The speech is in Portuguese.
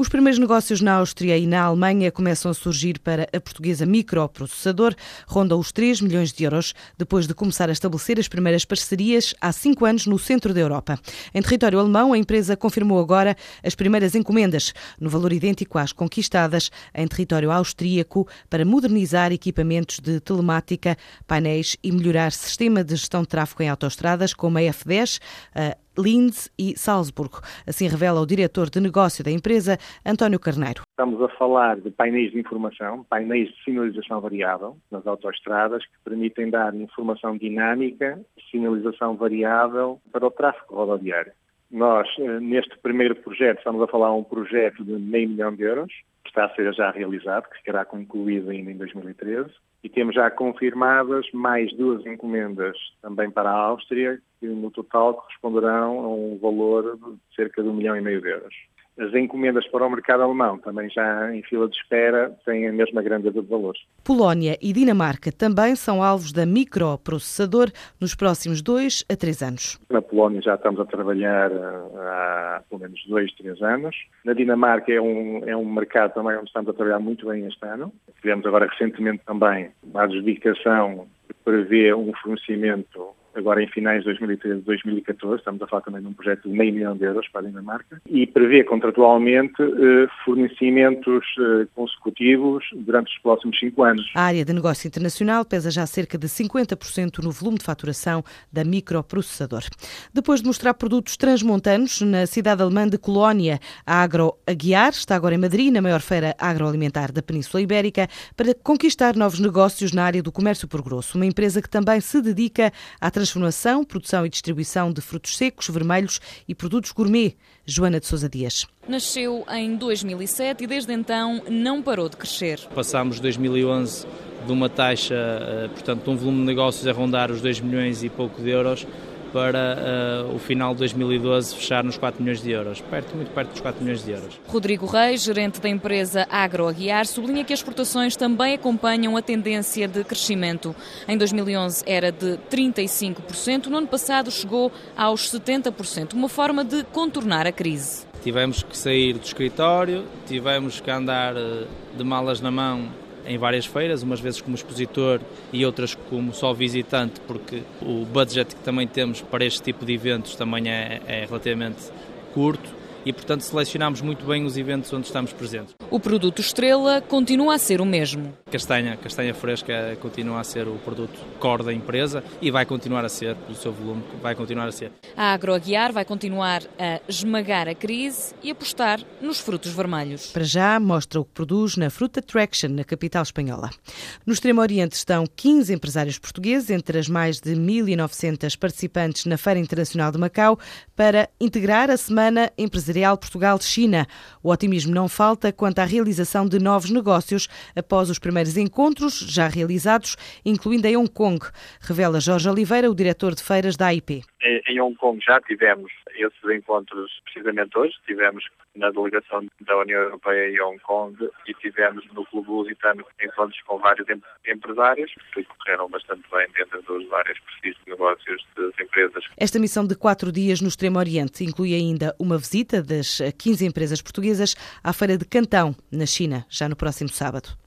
Os primeiros negócios na Áustria e na Alemanha começam a surgir para a portuguesa microprocessador, ronda os 3 milhões de euros, depois de começar a estabelecer as primeiras parcerias há cinco anos no centro da Europa. Em território alemão, a empresa confirmou agora as primeiras encomendas, no valor idêntico às conquistadas em território austríaco, para modernizar equipamentos de telemática, painéis e melhorar sistema de gestão de tráfego em autoestradas, como a F10, a Linz e Salzburgo. Assim revela o diretor de negócio da empresa, António Carneiro. Estamos a falar de painéis de informação, painéis de sinalização variável nas autoestradas que permitem dar informação dinâmica, sinalização variável para o tráfego rodoviário. Nós, eh, neste primeiro projeto, estamos a falar de um projeto de meio milhão de euros, que está a ser já realizado, que será concluído ainda em 2013, e temos já confirmadas mais duas encomendas também para a Áustria, que no total corresponderão a um valor de cerca de um milhão e meio de euros. As encomendas para o mercado alemão, também já em fila de espera, têm a mesma grandeza de valores. Polónia e Dinamarca também são alvos da microprocessador nos próximos dois a três anos. Na Polónia já estamos a trabalhar eh, há pelo menos dois, três anos. Na Dinamarca é um, é um mercado também onde estamos a trabalhar muito bem este ano. Tivemos agora recentemente também uma adjudicação que prevê um fornecimento agora em finais de 2013 2014, estamos a falar também de um projeto de meio milhão de euros para a Dinamarca, e prevê contratualmente eh, fornecimentos eh, consecutivos durante os próximos cinco anos. A área de negócio internacional pesa já cerca de 50% no volume de faturação da microprocessador. Depois de mostrar produtos transmontanos na cidade alemã de Colónia, a Agro Aguiar está agora em Madrid, na maior feira agroalimentar da Península Ibérica, para conquistar novos negócios na área do comércio por grosso, uma empresa que também se dedica à transformação, produção e distribuição de frutos secos, vermelhos e produtos gourmet. Joana de Sousa Dias. Nasceu em 2007 e desde então não parou de crescer. Passámos 2011 de uma taxa, eh, portanto, de um volume de negócios a rondar os 2 milhões e pouco de euros para uh, o final de 2012 fechar nos 4 milhões de euros, perto, muito perto dos 4 milhões de euros. Rodrigo Reis, gerente da empresa Agro Aguiar, sublinha que as exportações também acompanham a tendência de crescimento. Em 2011 era de 35%, no ano passado chegou aos 70%, uma forma de contornar a crise. Tivemos que sair do escritório, tivemos que andar eh, de malas na mão em várias feiras, umas vezes como expositor e outras como só visitante, porque o budget que também temos para este tipo de eventos também é, é relativamente curto e, portanto, selecionamos muito bem os eventos onde estamos presentes. O produto estrela continua a ser o mesmo. Castanha, castanha fresca continua a ser o produto core da empresa e vai continuar a ser, pelo seu volume, vai continuar a ser. A Agroaguiar vai continuar a esmagar a crise e apostar nos frutos vermelhos. Para já, mostra o que produz na Fruta Traction, na capital espanhola. No Extremo Oriente estão 15 empresários portugueses, entre as mais de 1.900 participantes na Feira Internacional de Macau, para integrar a Semana Empresarial Portugal-China. O otimismo não falta quanto à realização de novos negócios após os primeiros encontros já realizados, incluindo em Hong Kong, revela Jorge Oliveira, o diretor de feiras da AIP. Em Hong Kong já tivemos esses encontros precisamente hoje, tivemos na delegação da União Europeia em Hong Kong e tivemos no Clube Lusitano encontros com vários empresários que correram bastante bem dentro dos vários perfis de negócios das empresas. Esta missão de quatro dias no Extremo Oriente inclui ainda uma visita das 15 empresas portuguesas à Feira de Cantão, na China, já no próximo sábado.